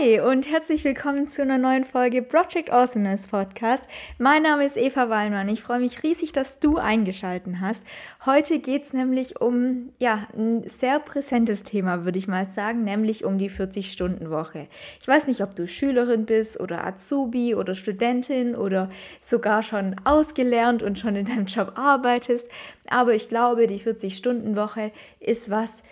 Hi und herzlich willkommen zu einer neuen Folge Project Awesomeness Podcast. Mein Name ist Eva Wallmann. Ich freue mich riesig, dass du eingeschaltet hast. Heute geht es nämlich um ja, ein sehr präsentes Thema, würde ich mal sagen, nämlich um die 40-Stunden-Woche. Ich weiß nicht, ob du Schülerin bist oder Azubi oder Studentin oder sogar schon ausgelernt und schon in deinem Job arbeitest, aber ich glaube, die 40-Stunden-Woche ist was,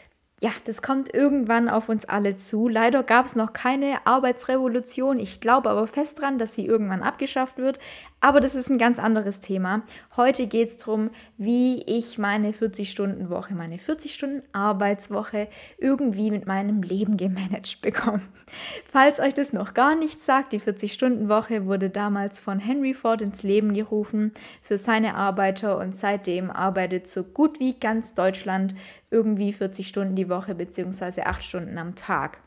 ja, das kommt irgendwann auf uns alle zu. Leider gab es noch keine Arbeitsrevolution. Ich glaube aber fest dran, dass sie irgendwann abgeschafft wird. Aber das ist ein ganz anderes Thema. Heute geht es darum, wie ich meine 40-Stunden-Woche, meine 40-Stunden-Arbeitswoche irgendwie mit meinem Leben gemanagt bekomme. Falls euch das noch gar nichts sagt, die 40-Stunden-Woche wurde damals von Henry Ford ins Leben gerufen für seine Arbeiter und seitdem arbeitet so gut wie ganz Deutschland irgendwie 40 Stunden die Woche beziehungsweise 8 Stunden am Tag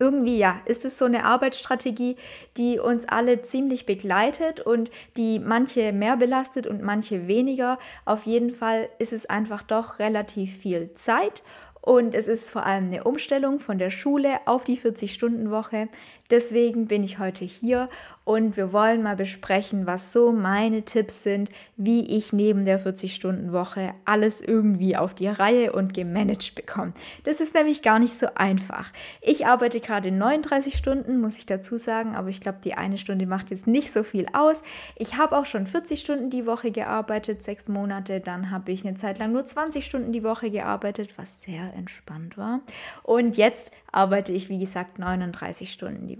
irgendwie ja, ist es so eine Arbeitsstrategie, die uns alle ziemlich begleitet und die manche mehr belastet und manche weniger. Auf jeden Fall ist es einfach doch relativ viel Zeit und es ist vor allem eine Umstellung von der Schule auf die 40-Stunden-Woche. Deswegen bin ich heute hier und wir wollen mal besprechen, was so meine Tipps sind, wie ich neben der 40-Stunden-Woche alles irgendwie auf die Reihe und gemanagt bekomme. Das ist nämlich gar nicht so einfach. Ich arbeite gerade 39 Stunden, muss ich dazu sagen, aber ich glaube, die eine Stunde macht jetzt nicht so viel aus. Ich habe auch schon 40 Stunden die Woche gearbeitet, sechs Monate. Dann habe ich eine Zeit lang nur 20 Stunden die Woche gearbeitet, was sehr entspannt war. Und jetzt arbeite ich, wie gesagt, 39 Stunden die Woche.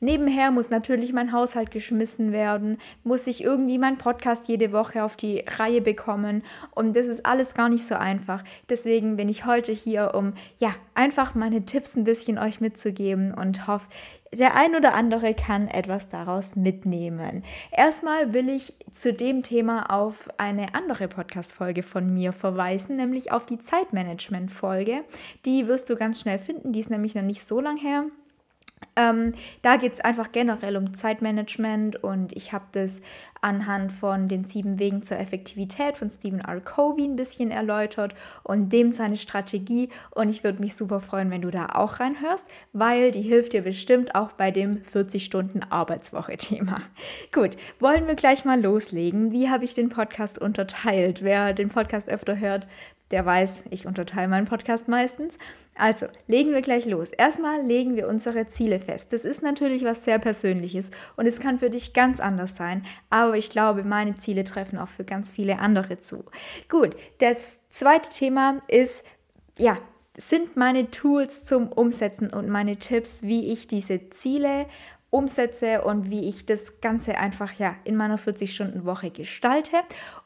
Nebenher muss natürlich mein Haushalt geschmissen werden, muss ich irgendwie meinen Podcast jede Woche auf die Reihe bekommen und das ist alles gar nicht so einfach. Deswegen bin ich heute hier, um ja, einfach meine Tipps ein bisschen euch mitzugeben und hoffe, der ein oder andere kann etwas daraus mitnehmen. Erstmal will ich zu dem Thema auf eine andere Podcast-Folge von mir verweisen, nämlich auf die Zeitmanagement-Folge. Die wirst du ganz schnell finden, die ist nämlich noch nicht so lang her. Ähm, da geht es einfach generell um Zeitmanagement und ich habe das anhand von den sieben Wegen zur Effektivität von Stephen R. Covey ein bisschen erläutert und dem seine Strategie. Und ich würde mich super freuen, wenn du da auch reinhörst, weil die hilft dir bestimmt auch bei dem 40-Stunden-Arbeitswoche-Thema. Gut, wollen wir gleich mal loslegen. Wie habe ich den Podcast unterteilt? Wer den Podcast öfter hört, der weiß, ich unterteile meinen Podcast meistens. Also, legen wir gleich los. Erstmal legen wir unsere Ziele fest. Das ist natürlich was sehr Persönliches und es kann für dich ganz anders sein, aber ich glaube, meine Ziele treffen auch für ganz viele andere zu. Gut, das zweite Thema ist, ja, sind meine Tools zum Umsetzen und meine Tipps, wie ich diese Ziele umsetze und wie ich das Ganze einfach ja in meiner 40-Stunden-Woche gestalte.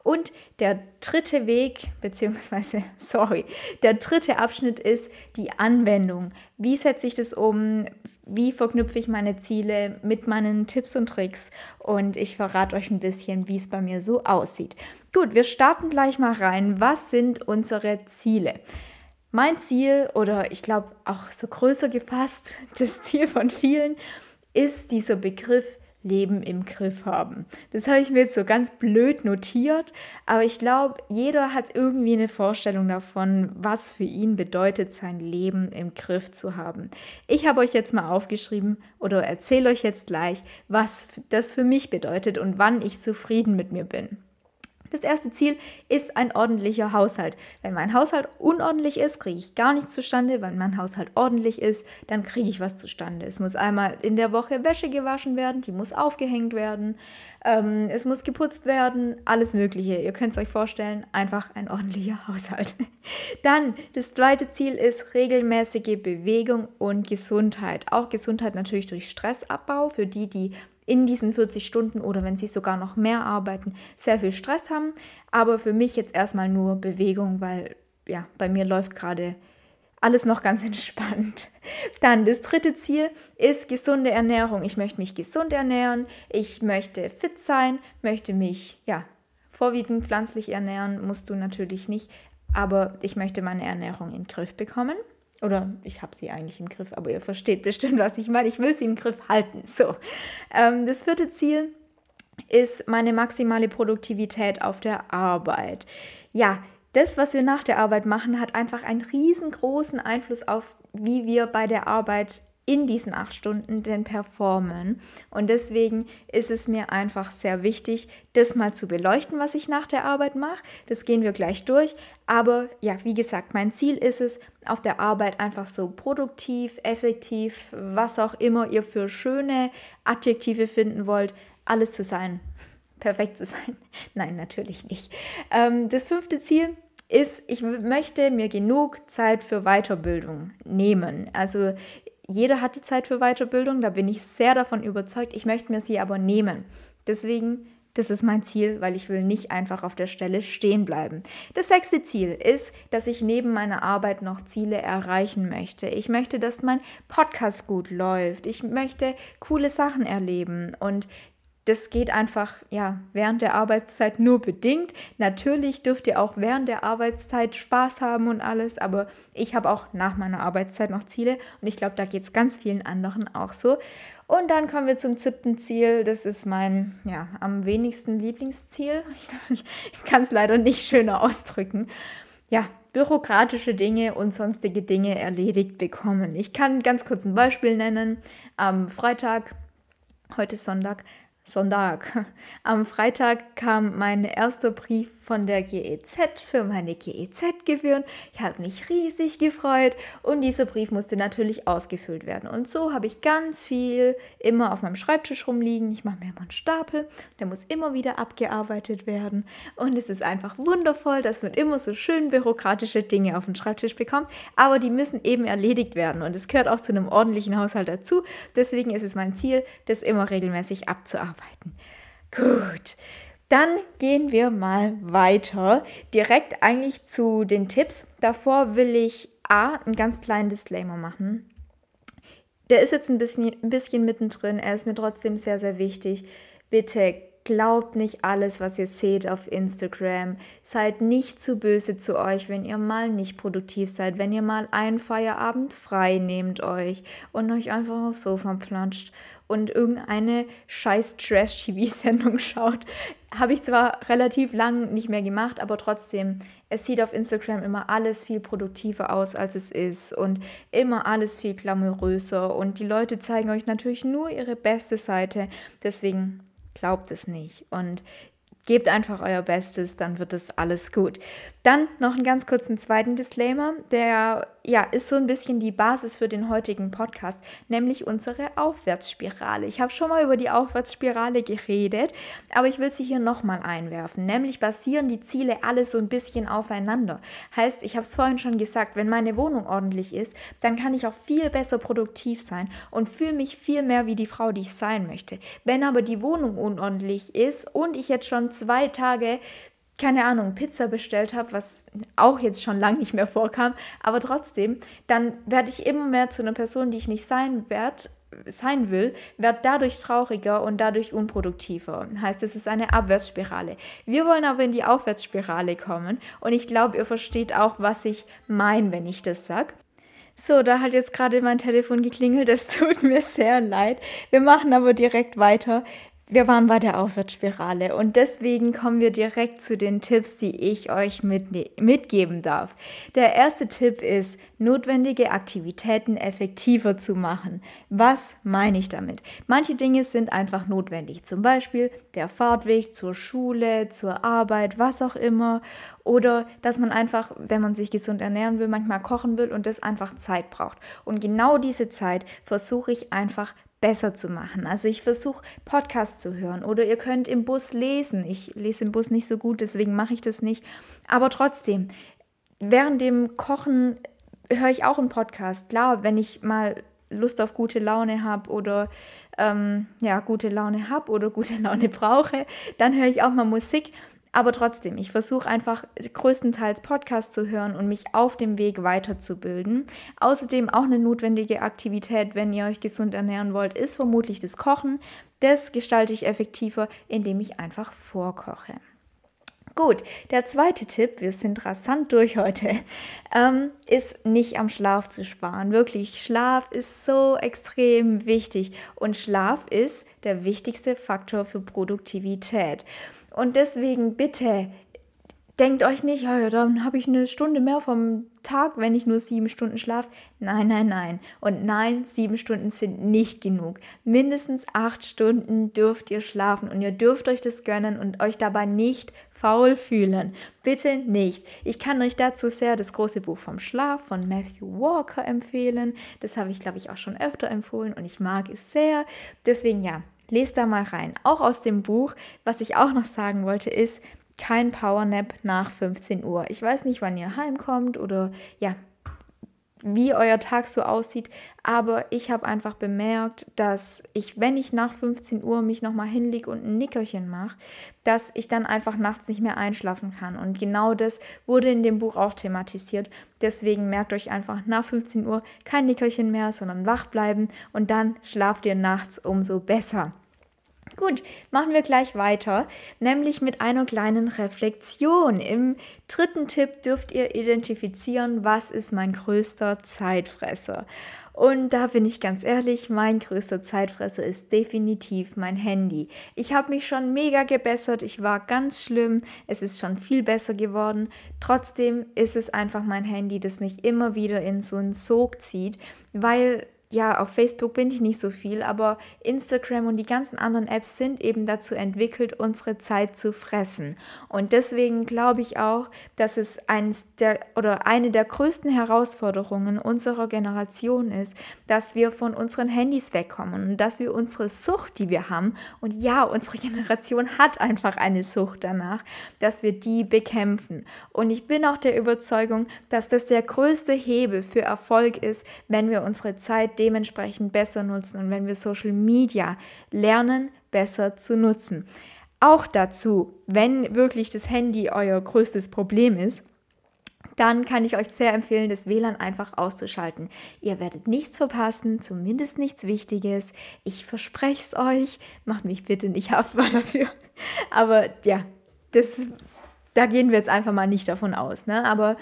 Und der dritte Weg, beziehungsweise, sorry, der dritte Abschnitt ist die Anwendung. Wie setze ich das um? Wie verknüpfe ich meine Ziele mit meinen Tipps und Tricks? Und ich verrate euch ein bisschen, wie es bei mir so aussieht. Gut, wir starten gleich mal rein. Was sind unsere Ziele? Mein Ziel, oder ich glaube auch so größer gefasst, das Ziel von vielen, dieser Begriff Leben im Griff haben. Das habe ich mir jetzt so ganz blöd notiert, aber ich glaube, jeder hat irgendwie eine Vorstellung davon, was für ihn bedeutet, sein Leben im Griff zu haben. Ich habe euch jetzt mal aufgeschrieben oder erzähle euch jetzt gleich, was das für mich bedeutet und wann ich zufrieden mit mir bin. Das erste Ziel ist ein ordentlicher Haushalt. Wenn mein Haushalt unordentlich ist, kriege ich gar nichts zustande. Wenn mein Haushalt ordentlich ist, dann kriege ich was zustande. Es muss einmal in der Woche Wäsche gewaschen werden, die muss aufgehängt werden, ähm, es muss geputzt werden, alles Mögliche. Ihr könnt es euch vorstellen, einfach ein ordentlicher Haushalt. Dann das zweite Ziel ist regelmäßige Bewegung und Gesundheit. Auch Gesundheit natürlich durch Stressabbau für die, die in diesen 40 Stunden oder wenn sie sogar noch mehr arbeiten, sehr viel Stress haben. Aber für mich jetzt erstmal nur Bewegung, weil ja, bei mir läuft gerade alles noch ganz entspannt. Dann das dritte Ziel ist gesunde Ernährung. Ich möchte mich gesund ernähren, ich möchte fit sein, möchte mich ja vorwiegend pflanzlich ernähren, musst du natürlich nicht, aber ich möchte meine Ernährung in den Griff bekommen. Oder ich habe sie eigentlich im Griff, aber ihr versteht bestimmt, was ich meine. Ich will sie im Griff halten. So. Ähm, das vierte Ziel ist meine maximale Produktivität auf der Arbeit. Ja, das, was wir nach der Arbeit machen, hat einfach einen riesengroßen Einfluss auf, wie wir bei der Arbeit in diesen acht Stunden denn performen. Und deswegen ist es mir einfach sehr wichtig, das mal zu beleuchten, was ich nach der Arbeit mache. Das gehen wir gleich durch. Aber ja, wie gesagt, mein Ziel ist es, auf der Arbeit einfach so produktiv, effektiv, was auch immer ihr für schöne Adjektive finden wollt, alles zu sein. Perfekt zu sein. Nein, natürlich nicht. Ähm, das fünfte Ziel ist, ich möchte mir genug Zeit für Weiterbildung nehmen. Also jeder hat die Zeit für Weiterbildung, da bin ich sehr davon überzeugt. Ich möchte mir sie aber nehmen. Deswegen, das ist mein Ziel, weil ich will nicht einfach auf der Stelle stehen bleiben. Das sechste Ziel ist, dass ich neben meiner Arbeit noch Ziele erreichen möchte. Ich möchte, dass mein Podcast gut läuft. Ich möchte coole Sachen erleben und das geht einfach ja während der Arbeitszeit nur bedingt. Natürlich dürft ihr auch während der Arbeitszeit Spaß haben und alles, aber ich habe auch nach meiner Arbeitszeit noch Ziele und ich glaube, da geht es ganz vielen anderen auch so. Und dann kommen wir zum siebten Ziel. Das ist mein ja am wenigsten Lieblingsziel. Ich kann es leider nicht schöner ausdrücken. Ja, bürokratische Dinge und sonstige Dinge erledigt bekommen. Ich kann ganz kurz ein Beispiel nennen. Am Freitag, heute Sonntag, Sonntag. Am Freitag kam mein erster Brief von der GEZ für meine GEZ-Gebühren. Ich habe mich riesig gefreut und dieser Brief musste natürlich ausgefüllt werden. Und so habe ich ganz viel immer auf meinem Schreibtisch rumliegen. Ich mache mir immer einen Stapel, der muss immer wieder abgearbeitet werden. Und es ist einfach wundervoll, dass man immer so schön bürokratische Dinge auf den Schreibtisch bekommt, aber die müssen eben erledigt werden. Und es gehört auch zu einem ordentlichen Haushalt dazu. Deswegen ist es mein Ziel, das immer regelmäßig abzuarbeiten. Gut. Dann gehen wir mal weiter, direkt eigentlich zu den Tipps. Davor will ich A, einen ganz kleinen Disclaimer machen. Der ist jetzt ein bisschen, ein bisschen mittendrin, er ist mir trotzdem sehr, sehr wichtig. Bitte Glaubt nicht alles, was ihr seht auf Instagram. Seid nicht zu böse zu euch, wenn ihr mal nicht produktiv seid, wenn ihr mal einen Feierabend frei nehmt euch und euch einfach aufs Sofa planscht und irgendeine scheiß Trash-TV-Sendung schaut. Habe ich zwar relativ lang nicht mehr gemacht, aber trotzdem, es sieht auf Instagram immer alles viel produktiver aus, als es ist und immer alles viel glamouröser und die Leute zeigen euch natürlich nur ihre beste Seite. Deswegen glaubt es nicht. Und Gebt einfach euer Bestes, dann wird es alles gut. Dann noch einen ganz kurzen zweiten Disclaimer, der ja ist so ein bisschen die Basis für den heutigen Podcast, nämlich unsere Aufwärtsspirale. Ich habe schon mal über die Aufwärtsspirale geredet, aber ich will sie hier nochmal einwerfen. Nämlich basieren die Ziele alle so ein bisschen aufeinander. Heißt, ich habe es vorhin schon gesagt, wenn meine Wohnung ordentlich ist, dann kann ich auch viel besser produktiv sein und fühle mich viel mehr wie die Frau, die ich sein möchte. Wenn aber die Wohnung unordentlich ist und ich jetzt schon zwei Tage keine Ahnung, Pizza bestellt habe, was auch jetzt schon lange nicht mehr vorkam, aber trotzdem, dann werde ich immer mehr zu einer Person, die ich nicht sein werde, sein will, werde dadurch trauriger und dadurch unproduktiver. Heißt, es ist eine Abwärtsspirale. Wir wollen aber in die Aufwärtsspirale kommen und ich glaube, ihr versteht auch, was ich meine, wenn ich das sage. So, da hat jetzt gerade mein Telefon geklingelt. Es tut mir sehr leid. Wir machen aber direkt weiter. Wir waren bei der Aufwärtsspirale und deswegen kommen wir direkt zu den Tipps, die ich euch mit, mitgeben darf. Der erste Tipp ist, notwendige Aktivitäten effektiver zu machen. Was meine ich damit? Manche Dinge sind einfach notwendig, zum Beispiel der Fahrtweg zur Schule, zur Arbeit, was auch immer. Oder dass man einfach, wenn man sich gesund ernähren will, manchmal kochen will und das einfach Zeit braucht. Und genau diese Zeit versuche ich einfach besser zu machen. Also ich versuche Podcasts zu hören oder ihr könnt im Bus lesen. Ich lese im Bus nicht so gut, deswegen mache ich das nicht. Aber trotzdem, während dem Kochen höre ich auch einen Podcast. Klar, wenn ich mal Lust auf gute Laune habe oder ähm, ja, gute Laune habe oder gute Laune brauche, dann höre ich auch mal Musik. Aber trotzdem, ich versuche einfach größtenteils Podcasts zu hören und mich auf dem Weg weiterzubilden. Außerdem auch eine notwendige Aktivität, wenn ihr euch gesund ernähren wollt, ist vermutlich das Kochen. Das gestalte ich effektiver, indem ich einfach vorkoche. Gut, der zweite Tipp, wir sind rasant durch heute, ähm, ist nicht am Schlaf zu sparen. Wirklich, Schlaf ist so extrem wichtig und Schlaf ist der wichtigste Faktor für Produktivität. Und deswegen bitte denkt euch nicht, ja, dann habe ich eine Stunde mehr vom Tag, wenn ich nur sieben Stunden schlafe. Nein, nein, nein. Und nein, sieben Stunden sind nicht genug. Mindestens acht Stunden dürft ihr schlafen und ihr dürft euch das gönnen und euch dabei nicht faul fühlen. Bitte nicht. Ich kann euch dazu sehr das große Buch vom Schlaf von Matthew Walker empfehlen. Das habe ich, glaube ich, auch schon öfter empfohlen und ich mag es sehr. Deswegen ja, lest da mal rein. Auch aus dem Buch, was ich auch noch sagen wollte, ist, kein Powernap nach 15 Uhr. Ich weiß nicht, wann ihr heimkommt oder ja, wie euer Tag so aussieht, aber ich habe einfach bemerkt, dass ich, wenn ich nach 15 Uhr mich nochmal hinlege und ein Nickerchen mache, dass ich dann einfach nachts nicht mehr einschlafen kann. Und genau das wurde in dem Buch auch thematisiert. Deswegen merkt euch einfach nach 15 Uhr kein Nickerchen mehr, sondern wach bleiben und dann schlaft ihr nachts umso besser. Gut, machen wir gleich weiter, nämlich mit einer kleinen Reflexion. Im dritten Tipp dürft ihr identifizieren, was ist mein größter Zeitfresser. Und da bin ich ganz ehrlich, mein größter Zeitfresser ist definitiv mein Handy. Ich habe mich schon mega gebessert, ich war ganz schlimm, es ist schon viel besser geworden. Trotzdem ist es einfach mein Handy, das mich immer wieder in so einen Sog zieht, weil ja, auf Facebook bin ich nicht so viel, aber Instagram und die ganzen anderen Apps sind eben dazu entwickelt, unsere Zeit zu fressen. Und deswegen glaube ich auch, dass es eines der oder eine der größten Herausforderungen unserer Generation ist, dass wir von unseren Handys wegkommen und dass wir unsere Sucht, die wir haben, und ja, unsere Generation hat einfach eine Sucht danach, dass wir die bekämpfen. Und ich bin auch der Überzeugung, dass das der größte Hebel für Erfolg ist, wenn wir unsere Zeit dementsprechend besser nutzen und wenn wir Social Media lernen, besser zu nutzen. Auch dazu, wenn wirklich das Handy euer größtes Problem ist, dann kann ich euch sehr empfehlen, das WLAN einfach auszuschalten. Ihr werdet nichts verpassen, zumindest nichts Wichtiges. Ich verspreche es euch. Macht mich bitte nicht haftbar dafür. Aber ja, das, da gehen wir jetzt einfach mal nicht davon aus. Ne? Aber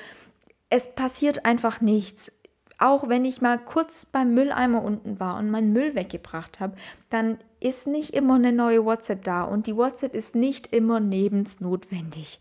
es passiert einfach nichts auch wenn ich mal kurz beim Mülleimer unten war und meinen Müll weggebracht habe, dann ist nicht immer eine neue WhatsApp da und die WhatsApp ist nicht immer nebensnotwendig.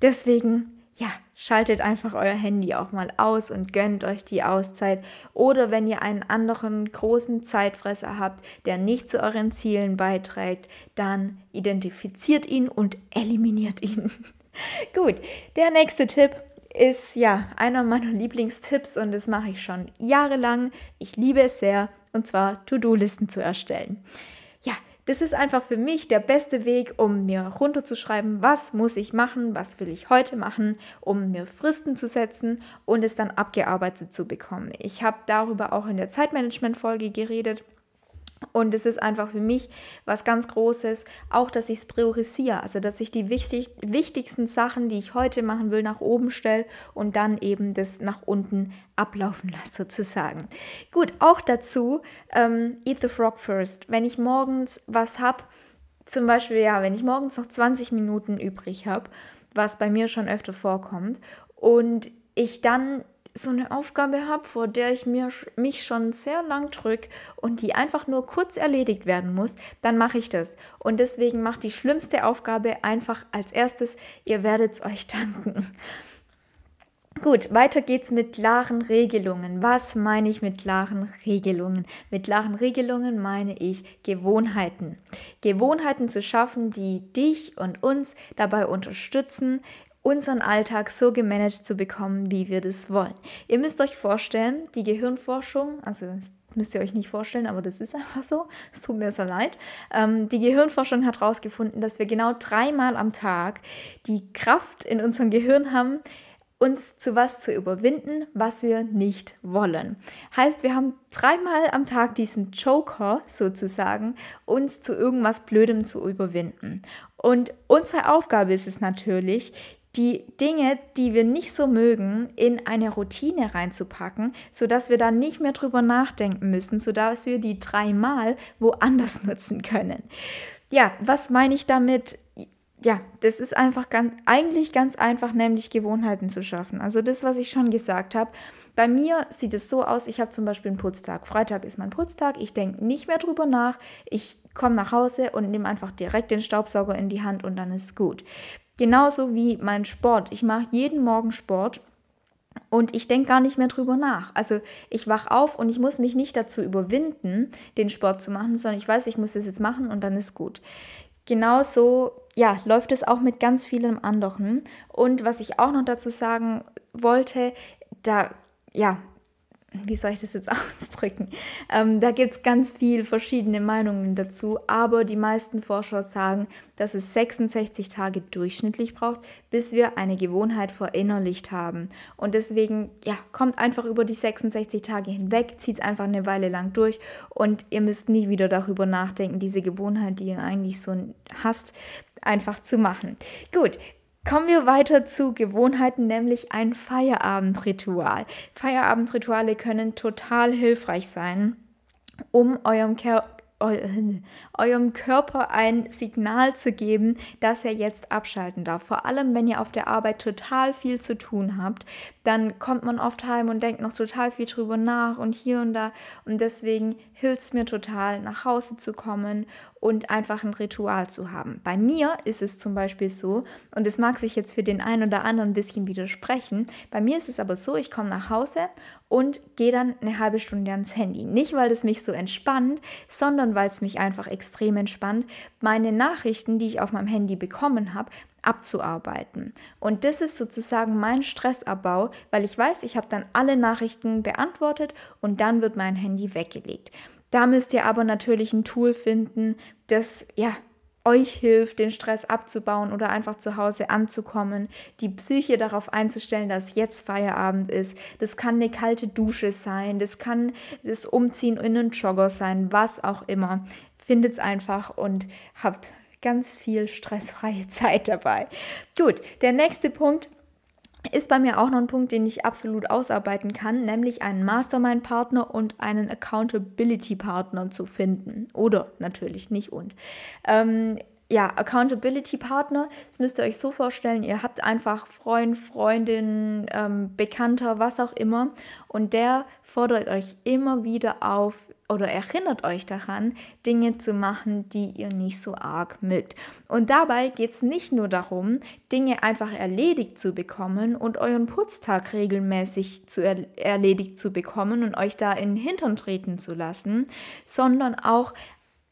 Deswegen, ja, schaltet einfach euer Handy auch mal aus und gönnt euch die Auszeit. Oder wenn ihr einen anderen großen Zeitfresser habt, der nicht zu euren Zielen beiträgt, dann identifiziert ihn und eliminiert ihn. Gut, der nächste Tipp ist ja einer meiner Lieblingstipps und das mache ich schon jahrelang. Ich liebe es sehr und zwar To-Do-Listen zu erstellen. Ja, das ist einfach für mich der beste Weg, um mir runterzuschreiben, was muss ich machen, was will ich heute machen, um mir Fristen zu setzen und es dann abgearbeitet zu bekommen. Ich habe darüber auch in der Zeitmanagement-Folge geredet. Und es ist einfach für mich was ganz Großes, auch dass ich es priorisiere, also dass ich die wichtig, wichtigsten Sachen, die ich heute machen will, nach oben stelle und dann eben das nach unten ablaufen lasse, sozusagen. Gut, auch dazu, ähm, Eat the Frog First. Wenn ich morgens was habe, zum Beispiel, ja, wenn ich morgens noch 20 Minuten übrig habe, was bei mir schon öfter vorkommt, und ich dann so eine Aufgabe habe, vor der ich mir, mich schon sehr lang drücke und die einfach nur kurz erledigt werden muss, dann mache ich das. Und deswegen macht die schlimmste Aufgabe einfach als erstes, ihr werdet es euch danken. Gut, weiter geht's mit klaren Regelungen. Was meine ich mit klaren Regelungen? Mit klaren Regelungen meine ich Gewohnheiten. Gewohnheiten zu schaffen, die dich und uns dabei unterstützen, unseren Alltag so gemanagt zu bekommen, wie wir das wollen. Ihr müsst euch vorstellen, die Gehirnforschung, also müsst ihr euch nicht vorstellen, aber das ist einfach so, es tut mir sehr leid. Ähm, die Gehirnforschung hat herausgefunden, dass wir genau dreimal am Tag die Kraft in unserem Gehirn haben, uns zu was zu überwinden, was wir nicht wollen. Heißt, wir haben dreimal am Tag diesen Joker sozusagen, uns zu irgendwas Blödem zu überwinden. Und unsere Aufgabe ist es natürlich, die Dinge, die wir nicht so mögen, in eine Routine reinzupacken, sodass wir dann nicht mehr drüber nachdenken müssen, sodass wir die dreimal woanders nutzen können. Ja, was meine ich damit? ja, das ist einfach ganz, eigentlich ganz einfach, nämlich Gewohnheiten zu schaffen. Also das, was ich schon gesagt habe. Bei mir sieht es so aus, ich habe zum Beispiel einen Putztag. Freitag ist mein Putztag, ich denke nicht mehr drüber nach. Ich komme nach Hause und nehme einfach direkt den Staubsauger in die Hand und dann ist gut. Genauso wie mein Sport. Ich mache jeden Morgen Sport. Und ich denke gar nicht mehr drüber nach. Also ich wach auf und ich muss mich nicht dazu überwinden, den Sport zu machen, sondern ich weiß, ich muss das jetzt machen und dann ist gut genauso ja, läuft es auch mit ganz vielen anderen. Und was ich auch noch dazu sagen wollte, da ja, wie soll ich das jetzt ausdrücken? Ähm, da gibt es ganz viele verschiedene Meinungen dazu, aber die meisten Forscher sagen, dass es 66 Tage durchschnittlich braucht, bis wir eine Gewohnheit verinnerlicht haben. Und deswegen, ja, kommt einfach über die 66 Tage hinweg, zieht es einfach eine Weile lang durch und ihr müsst nie wieder darüber nachdenken, diese Gewohnheit, die ihr eigentlich so hasst, einfach zu machen. Gut, Kommen wir weiter zu Gewohnheiten, nämlich ein Feierabendritual. Feierabendrituale können total hilfreich sein, um eurem Ker eurem Körper ein Signal zu geben, dass er jetzt abschalten darf. Vor allem, wenn ihr auf der Arbeit total viel zu tun habt, dann kommt man oft heim und denkt noch total viel drüber nach und hier und da. Und deswegen hilft es mir total, nach Hause zu kommen und einfach ein Ritual zu haben. Bei mir ist es zum Beispiel so, und es mag sich jetzt für den einen oder anderen ein bisschen widersprechen, bei mir ist es aber so, ich komme nach Hause und gehe dann eine halbe Stunde ans Handy. Nicht, weil es mich so entspannt, sondern weil es mich einfach extrem entspannt, meine Nachrichten, die ich auf meinem Handy bekommen habe, abzuarbeiten. Und das ist sozusagen mein Stressabbau, weil ich weiß, ich habe dann alle Nachrichten beantwortet und dann wird mein Handy weggelegt. Da müsst ihr aber natürlich ein Tool finden, das ja euch hilft, den Stress abzubauen oder einfach zu Hause anzukommen, die Psyche darauf einzustellen, dass jetzt Feierabend ist. Das kann eine kalte Dusche sein, das kann das Umziehen in einen Jogger sein, was auch immer. Findet es einfach und habt ganz viel stressfreie Zeit dabei. Gut, der nächste Punkt ist bei mir auch noch ein Punkt, den ich absolut ausarbeiten kann, nämlich einen Mastermind-Partner und einen Accountability-Partner zu finden. Oder natürlich nicht und. Ähm, ja, Accountability Partner, das müsst ihr euch so vorstellen, ihr habt einfach Freund, Freundin, ähm, Bekannter, was auch immer und der fordert euch immer wieder auf oder erinnert euch daran, Dinge zu machen, die ihr nicht so arg mögt. Und dabei geht es nicht nur darum, Dinge einfach erledigt zu bekommen und euren Putztag regelmäßig zu er erledigt zu bekommen und euch da in den Hintern treten zu lassen, sondern auch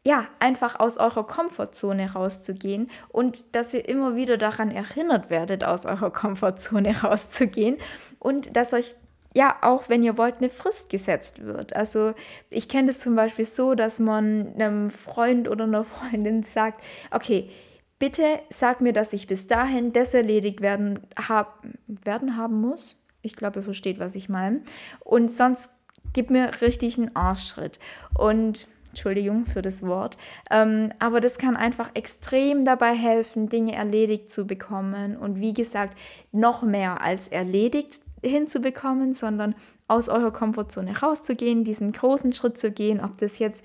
ja, einfach aus eurer Komfortzone rauszugehen und dass ihr immer wieder daran erinnert werdet, aus eurer Komfortzone rauszugehen und dass euch ja, auch wenn ihr wollt, eine Frist gesetzt wird. Also ich kenne das zum Beispiel so, dass man einem Freund oder einer Freundin sagt, okay, bitte sag mir, dass ich bis dahin das erledigt werden, hab, werden haben muss. Ich glaube, ihr versteht, was ich meine. Und sonst gib mir richtig einen Arschschritt. Und Entschuldigung für das Wort. Ähm, aber das kann einfach extrem dabei helfen, Dinge erledigt zu bekommen. Und wie gesagt, noch mehr als erledigt hinzubekommen, sondern aus eurer Komfortzone rauszugehen, diesen großen Schritt zu gehen, ob das jetzt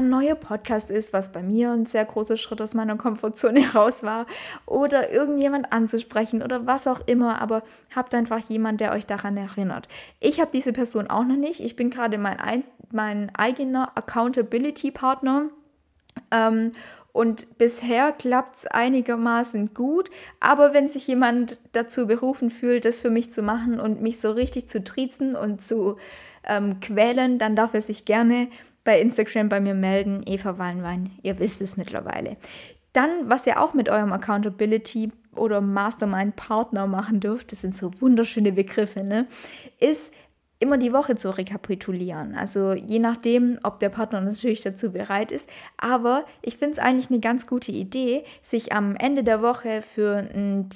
neuer Podcast ist, was bei mir ein sehr großer Schritt aus meiner Komfortzone raus war, oder irgendjemand anzusprechen oder was auch immer, aber habt einfach jemand, der euch daran erinnert. Ich habe diese Person auch noch nicht. Ich bin gerade mein, mein eigener Accountability-Partner. Ähm, und bisher klappt es einigermaßen gut. Aber wenn sich jemand dazu berufen fühlt, das für mich zu machen und mich so richtig zu triezen und zu ähm, quälen, dann darf er sich gerne bei Instagram bei mir melden. Eva Wallenwein, ihr wisst es mittlerweile. Dann, was ihr auch mit eurem Accountability oder Mastermind-Partner machen dürft, das sind so wunderschöne Begriffe, ne, ist immer die Woche zu rekapitulieren. Also je nachdem, ob der Partner natürlich dazu bereit ist. Aber ich finde es eigentlich eine ganz gute Idee, sich am Ende der Woche für einen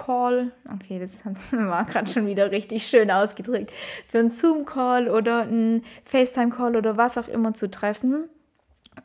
Telefoncall, okay, das war gerade schon wieder richtig schön ausgedrückt, für einen Zoom-Call oder einen FaceTime-Call oder was auch immer zu treffen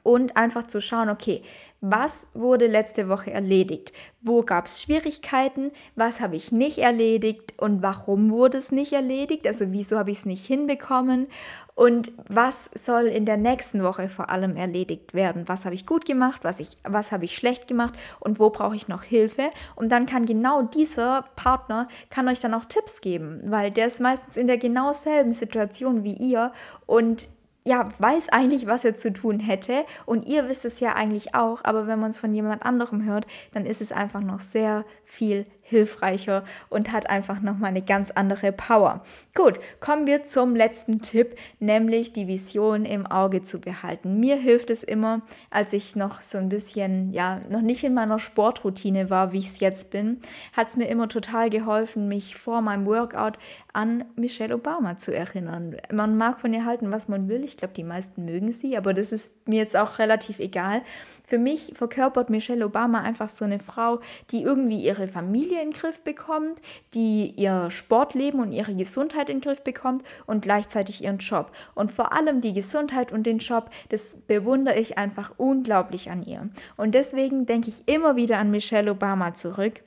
und einfach zu schauen, okay, was wurde letzte Woche erledigt? Wo gab es Schwierigkeiten? Was habe ich nicht erledigt? Und warum wurde es nicht erledigt? Also wieso habe ich es nicht hinbekommen? Und was soll in der nächsten Woche vor allem erledigt werden? Was habe ich gut gemacht? Was, ich, was habe ich schlecht gemacht? Und wo brauche ich noch Hilfe? Und dann kann genau dieser Partner, kann euch dann auch Tipps geben, weil der ist meistens in der genau selben Situation wie ihr und ja, weiß eigentlich, was er zu tun hätte. Und ihr wisst es ja eigentlich auch, aber wenn man es von jemand anderem hört, dann ist es einfach noch sehr viel hilfreicher und hat einfach nochmal eine ganz andere Power. Gut, kommen wir zum letzten Tipp, nämlich die Vision im Auge zu behalten. Mir hilft es immer, als ich noch so ein bisschen, ja, noch nicht in meiner Sportroutine war, wie ich es jetzt bin, hat es mir immer total geholfen, mich vor meinem Workout an Michelle Obama zu erinnern. Man mag von ihr halten, was man will. Ich glaube, die meisten mögen sie, aber das ist mir jetzt auch relativ egal. Für mich verkörpert Michelle Obama einfach so eine Frau, die irgendwie ihre Familie in den Griff bekommt, die ihr Sportleben und ihre Gesundheit in den Griff bekommt und gleichzeitig ihren Job. Und vor allem die Gesundheit und den Job, das bewundere ich einfach unglaublich an ihr. Und deswegen denke ich immer wieder an Michelle Obama zurück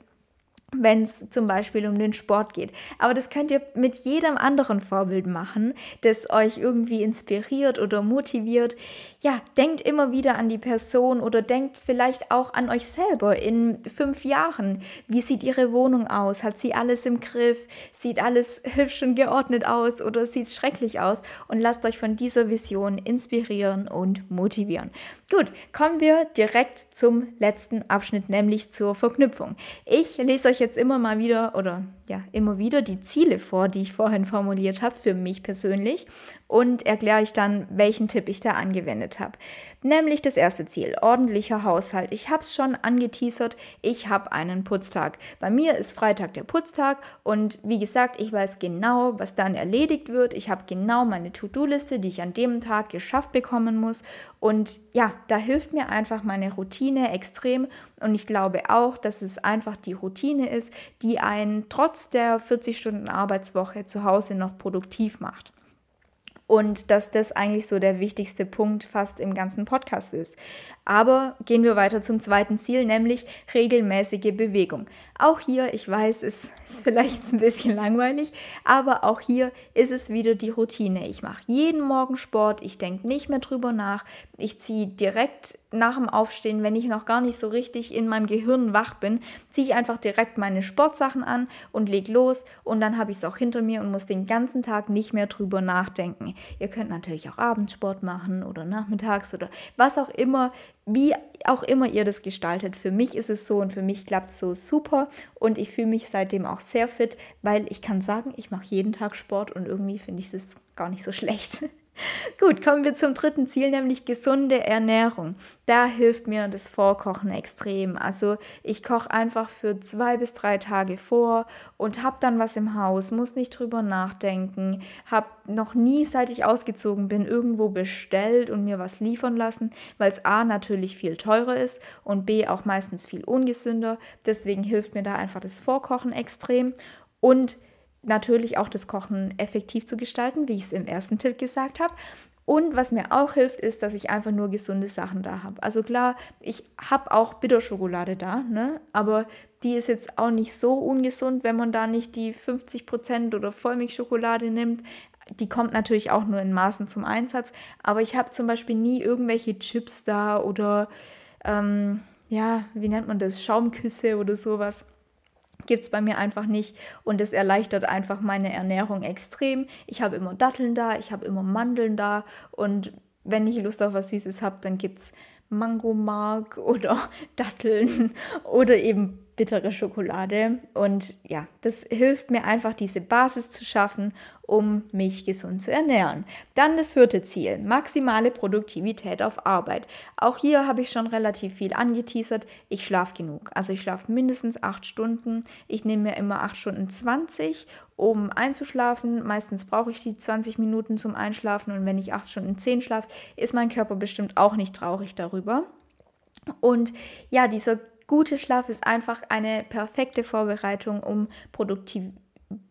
wenn es zum Beispiel um den Sport geht. Aber das könnt ihr mit jedem anderen Vorbild machen, das euch irgendwie inspiriert oder motiviert. Ja, denkt immer wieder an die Person oder denkt vielleicht auch an euch selber in fünf Jahren. Wie sieht ihre Wohnung aus? Hat sie alles im Griff? Sieht alles hübsch und geordnet aus oder sieht es schrecklich aus? Und lasst euch von dieser Vision inspirieren und motivieren. Gut, kommen wir direkt zum letzten Abschnitt, nämlich zur Verknüpfung. Ich lese euch jetzt immer mal wieder oder ja, immer wieder die Ziele vor, die ich vorhin formuliert habe, für mich persönlich und erkläre euch dann, welchen Tipp ich da angewendet habe. Nämlich das erste Ziel, ordentlicher Haushalt. Ich habe es schon angeteasert, ich habe einen Putztag. Bei mir ist Freitag der Putztag und wie gesagt, ich weiß genau, was dann erledigt wird. Ich habe genau meine To-Do-Liste, die ich an dem Tag geschafft bekommen muss. Und ja, da hilft mir einfach meine Routine extrem. Und ich glaube auch, dass es einfach die Routine ist, die einen trotz der 40 Stunden Arbeitswoche zu Hause noch produktiv macht und dass das eigentlich so der wichtigste Punkt fast im ganzen Podcast ist. Aber gehen wir weiter zum zweiten Ziel, nämlich regelmäßige Bewegung. Auch hier, ich weiß, es ist vielleicht ein bisschen langweilig, aber auch hier ist es wieder die Routine. Ich mache jeden Morgen Sport, ich denke nicht mehr drüber nach. Ich ziehe direkt nach dem Aufstehen, wenn ich noch gar nicht so richtig in meinem Gehirn wach bin, ziehe ich einfach direkt meine Sportsachen an und lege los und dann habe ich es auch hinter mir und muss den ganzen Tag nicht mehr drüber nachdenken. Ihr könnt natürlich auch Abendsport machen oder nachmittags oder was auch immer wie auch immer ihr das gestaltet. Für mich ist es so und für mich klappt es so super und ich fühle mich seitdem auch sehr fit, weil ich kann sagen, ich mache jeden Tag Sport und irgendwie finde ich es gar nicht so schlecht. Gut, kommen wir zum dritten Ziel, nämlich gesunde Ernährung. Da hilft mir das Vorkochen extrem. Also ich koche einfach für zwei bis drei Tage vor und habe dann was im Haus, muss nicht drüber nachdenken, habe noch nie, seit ich ausgezogen bin, irgendwo bestellt und mir was liefern lassen, weil es a natürlich viel teurer ist und b auch meistens viel ungesünder. Deswegen hilft mir da einfach das Vorkochen extrem und natürlich auch das Kochen effektiv zu gestalten, wie ich es im ersten Tipp gesagt habe. Und was mir auch hilft, ist, dass ich einfach nur gesunde Sachen da habe. Also klar, ich habe auch Bitterschokolade da, ne? aber die ist jetzt auch nicht so ungesund, wenn man da nicht die 50% oder Vollmilchschokolade nimmt. Die kommt natürlich auch nur in Maßen zum Einsatz. Aber ich habe zum Beispiel nie irgendwelche Chips da oder, ähm, ja, wie nennt man das, Schaumküsse oder sowas gibt es bei mir einfach nicht und es erleichtert einfach meine Ernährung extrem. Ich habe immer Datteln da, ich habe immer Mandeln da und wenn ich Lust auf was Süßes habe, dann gibt es Mangomark oder Datteln oder eben bittere Schokolade. Und ja, das hilft mir einfach, diese Basis zu schaffen, um mich gesund zu ernähren. Dann das vierte Ziel, maximale Produktivität auf Arbeit. Auch hier habe ich schon relativ viel angeteasert. Ich schlafe genug. Also ich schlafe mindestens acht Stunden. Ich nehme mir immer acht Stunden 20, um einzuschlafen. Meistens brauche ich die 20 Minuten zum Einschlafen. Und wenn ich acht Stunden zehn schlafe, ist mein Körper bestimmt auch nicht traurig darüber. Und ja, dieser gute Schlaf ist einfach eine perfekte Vorbereitung, um produktiv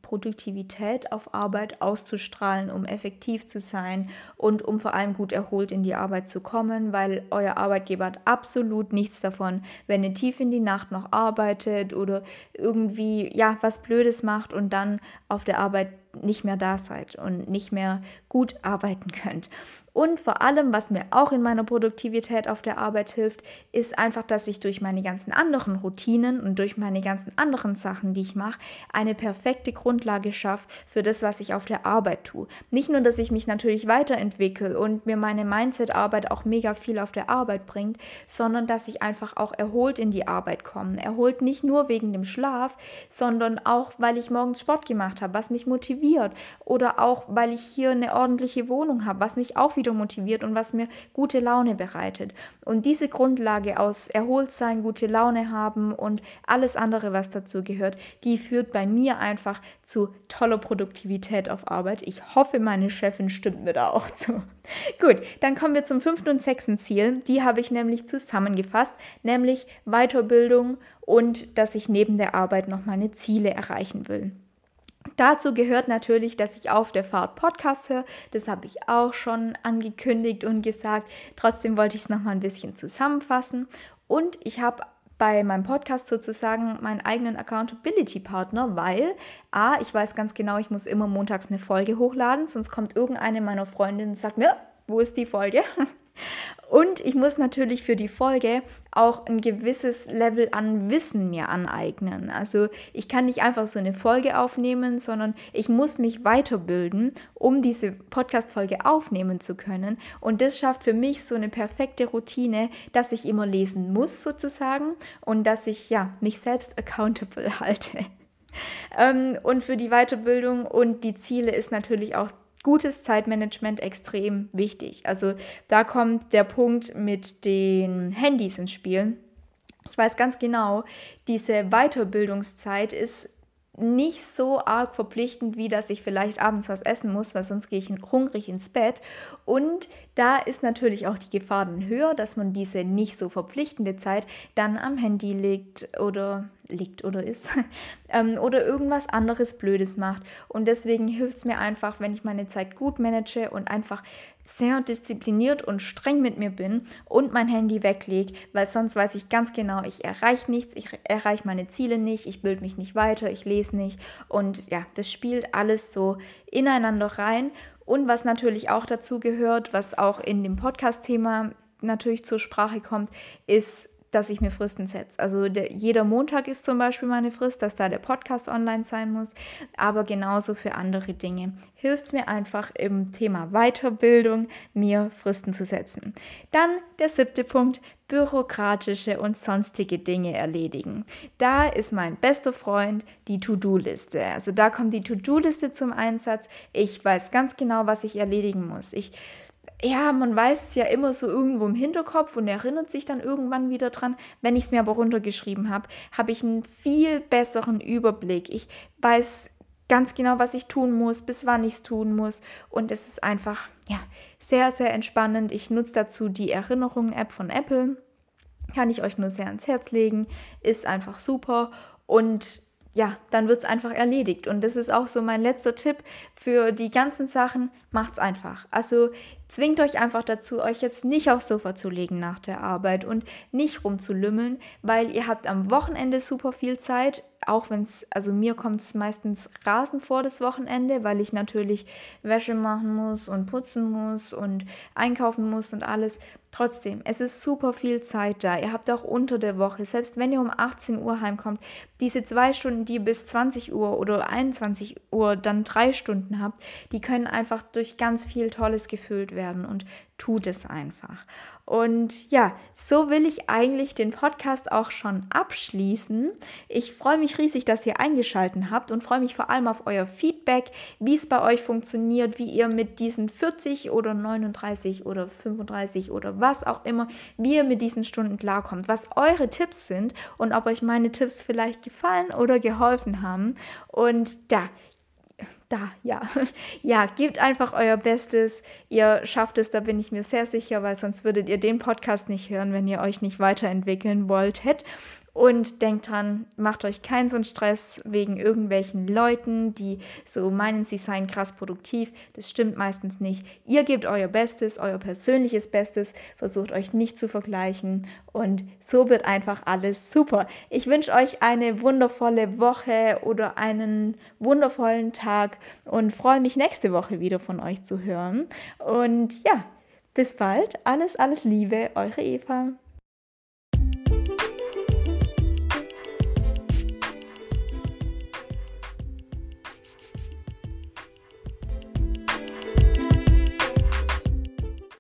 Produktivität auf Arbeit auszustrahlen, um effektiv zu sein und um vor allem gut erholt in die Arbeit zu kommen, weil euer Arbeitgeber hat absolut nichts davon, wenn ihr tief in die Nacht noch arbeitet oder irgendwie ja was Blödes macht und dann auf der Arbeit nicht mehr da seid und nicht mehr gut arbeiten könnt. Und vor allem, was mir auch in meiner Produktivität auf der Arbeit hilft, ist einfach, dass ich durch meine ganzen anderen Routinen und durch meine ganzen anderen Sachen, die ich mache, eine perfekte Grundlage schaffe für das, was ich auf der Arbeit tue. Nicht nur, dass ich mich natürlich weiterentwickle und mir meine Mindset-Arbeit auch mega viel auf der Arbeit bringt, sondern dass ich einfach auch erholt in die Arbeit komme. Erholt nicht nur wegen dem Schlaf, sondern auch, weil ich morgens Sport gemacht habe, was mich motiviert. Oder auch, weil ich hier eine ordentliche Wohnung habe, was mich auch wieder wieder motiviert und was mir gute Laune bereitet. Und diese Grundlage aus Erholtsein, gute Laune haben und alles andere, was dazu gehört, die führt bei mir einfach zu toller Produktivität auf Arbeit. Ich hoffe, meine Chefin stimmt mir da auch zu. Gut, dann kommen wir zum fünften und sechsten Ziel. Die habe ich nämlich zusammengefasst, nämlich Weiterbildung und dass ich neben der Arbeit noch meine Ziele erreichen will. Dazu gehört natürlich, dass ich auf der Fahrt Podcast höre. Das habe ich auch schon angekündigt und gesagt. Trotzdem wollte ich es nochmal ein bisschen zusammenfassen. Und ich habe bei meinem Podcast sozusagen meinen eigenen Accountability-Partner, weil A, ich weiß ganz genau, ich muss immer montags eine Folge hochladen, sonst kommt irgendeine meiner Freundinnen und sagt mir, wo ist die Folge? Und ich muss natürlich für die Folge auch ein gewisses Level an Wissen mir aneignen. Also ich kann nicht einfach so eine Folge aufnehmen, sondern ich muss mich weiterbilden, um diese Podcast-Folge aufnehmen zu können. Und das schafft für mich so eine perfekte Routine, dass ich immer lesen muss sozusagen und dass ich ja mich selbst accountable halte. Ähm, und für die Weiterbildung und die Ziele ist natürlich auch gutes Zeitmanagement extrem wichtig. Also da kommt der Punkt mit den Handys ins Spiel. Ich weiß ganz genau, diese Weiterbildungszeit ist nicht so arg verpflichtend, wie dass ich vielleicht abends was essen muss, weil sonst gehe ich hungrig ins Bett. Und da ist natürlich auch die Gefahr dann höher, dass man diese nicht so verpflichtende Zeit dann am Handy legt oder liegt oder ist ähm, oder irgendwas anderes Blödes macht. Und deswegen hilft es mir einfach, wenn ich meine Zeit gut manage und einfach sehr diszipliniert und streng mit mir bin und mein Handy weglege, weil sonst weiß ich ganz genau, ich erreiche nichts, ich erreiche meine Ziele nicht, ich bilde mich nicht weiter, ich lese nicht. Und ja, das spielt alles so ineinander rein. Und was natürlich auch dazu gehört, was auch in dem Podcast-Thema natürlich zur Sprache kommt, ist dass ich mir Fristen setze. Also der, jeder Montag ist zum Beispiel meine Frist, dass da der Podcast online sein muss, aber genauso für andere Dinge. Hilft es mir einfach im Thema Weiterbildung, mir Fristen zu setzen. Dann der siebte Punkt, bürokratische und sonstige Dinge erledigen. Da ist mein bester Freund die To-Do-Liste. Also da kommt die To-Do-Liste zum Einsatz. Ich weiß ganz genau, was ich erledigen muss. Ich ja, man weiß es ja immer so irgendwo im Hinterkopf und erinnert sich dann irgendwann wieder dran. Wenn ich es mir aber runtergeschrieben habe, habe ich einen viel besseren Überblick. Ich weiß ganz genau, was ich tun muss, bis wann ich es tun muss. Und es ist einfach, ja, sehr, sehr entspannend. Ich nutze dazu die Erinnerungen-App von Apple. Kann ich euch nur sehr ans Herz legen. Ist einfach super. Und ja, dann wird es einfach erledigt. Und das ist auch so mein letzter Tipp für die ganzen Sachen. Macht's einfach. Also zwingt euch einfach dazu, euch jetzt nicht aufs Sofa zu legen nach der Arbeit und nicht rumzulümmeln, weil ihr habt am Wochenende super viel Zeit auch wenn es, also mir kommt es meistens rasend vor das Wochenende, weil ich natürlich Wäsche machen muss und putzen muss und einkaufen muss und alles. Trotzdem, es ist super viel Zeit da. Ihr habt auch unter der Woche, selbst wenn ihr um 18 Uhr heimkommt, diese zwei Stunden, die ihr bis 20 Uhr oder 21 Uhr dann drei Stunden habt, die können einfach durch ganz viel Tolles gefüllt werden und tut es einfach. Und ja, so will ich eigentlich den Podcast auch schon abschließen. Ich freue mich riesig, dass ihr eingeschaltet habt und freue mich vor allem auf euer Feedback, wie es bei euch funktioniert, wie ihr mit diesen 40 oder 39 oder 35 oder was auch immer, wie ihr mit diesen Stunden klarkommt, was eure Tipps sind und ob euch meine Tipps vielleicht gefallen oder geholfen haben. Und da, da, ja. Ja, gebt einfach euer Bestes. Ihr schafft es, da bin ich mir sehr sicher, weil sonst würdet ihr den Podcast nicht hören, wenn ihr euch nicht weiterentwickeln wolltet. Und denkt dran, macht euch keinen so einen Stress wegen irgendwelchen Leuten, die so meinen, sie seien krass produktiv. Das stimmt meistens nicht. Ihr gebt euer Bestes, euer persönliches Bestes, versucht euch nicht zu vergleichen und so wird einfach alles super. Ich wünsche euch eine wundervolle Woche oder einen wundervollen Tag und freue mich nächste Woche wieder von euch zu hören. Und ja, bis bald. Alles, alles Liebe, eure Eva.